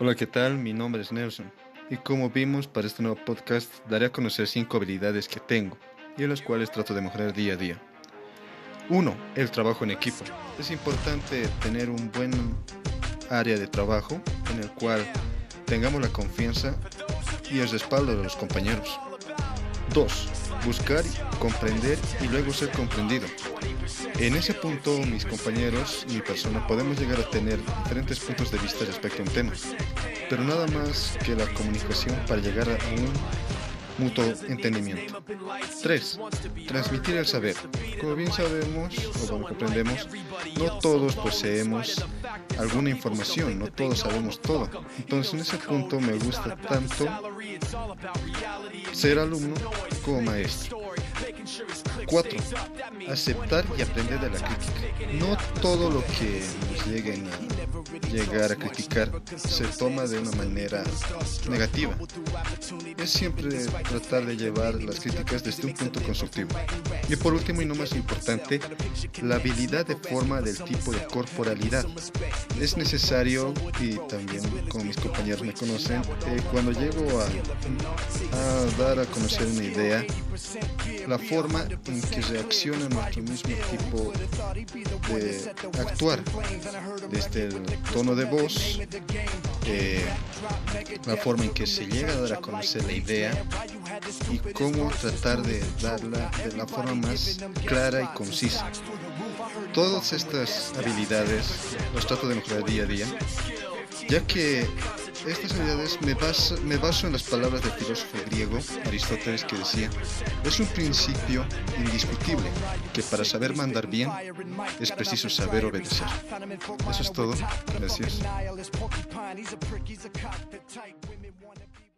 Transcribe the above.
Hola, ¿qué tal? Mi nombre es Nelson y como vimos para este nuevo podcast daré a conocer 5 habilidades que tengo y en las cuales trato de mejorar día a día. 1. El trabajo en equipo. Es importante tener un buen área de trabajo en el cual tengamos la confianza y el respaldo de los compañeros. 2. Buscar, comprender y luego ser comprendido. En ese punto, mis compañeros y mi persona podemos llegar a tener diferentes puntos de vista respecto a un tema, pero nada más que la comunicación para llegar a un mutuo entendimiento. 3. Transmitir el saber. Como bien sabemos o como comprendemos, no todos poseemos alguna información, no todos sabemos todo. Entonces en ese punto me gusta tanto ser alumno como maestro. 4. Aceptar y aprender de la crítica. No todo lo que nos lleguen a llegar a criticar se toma de una manera negativa. Es siempre tratar de llevar las críticas desde un punto constructivo. Y por último y no más importante, la habilidad de forma del tipo de corporalidad. Es necesario, y también como mis compañeros me conocen, eh, cuando llego a, a dar a conocer una idea, la forma en que reacciona nuestro mismo tipo de actuar, desde el tono de voz, eh, la forma en que se llega a dar a conocer la idea y cómo tratar de darla de la forma más clara y concisa. Todas estas habilidades las trato de mejorar día a día, ya que estas habilidades me baso, me baso en las palabras del filósofo griego Aristóteles que decía, es un principio indiscutible que para saber mandar bien es preciso saber obedecer. Eso es todo. Gracias.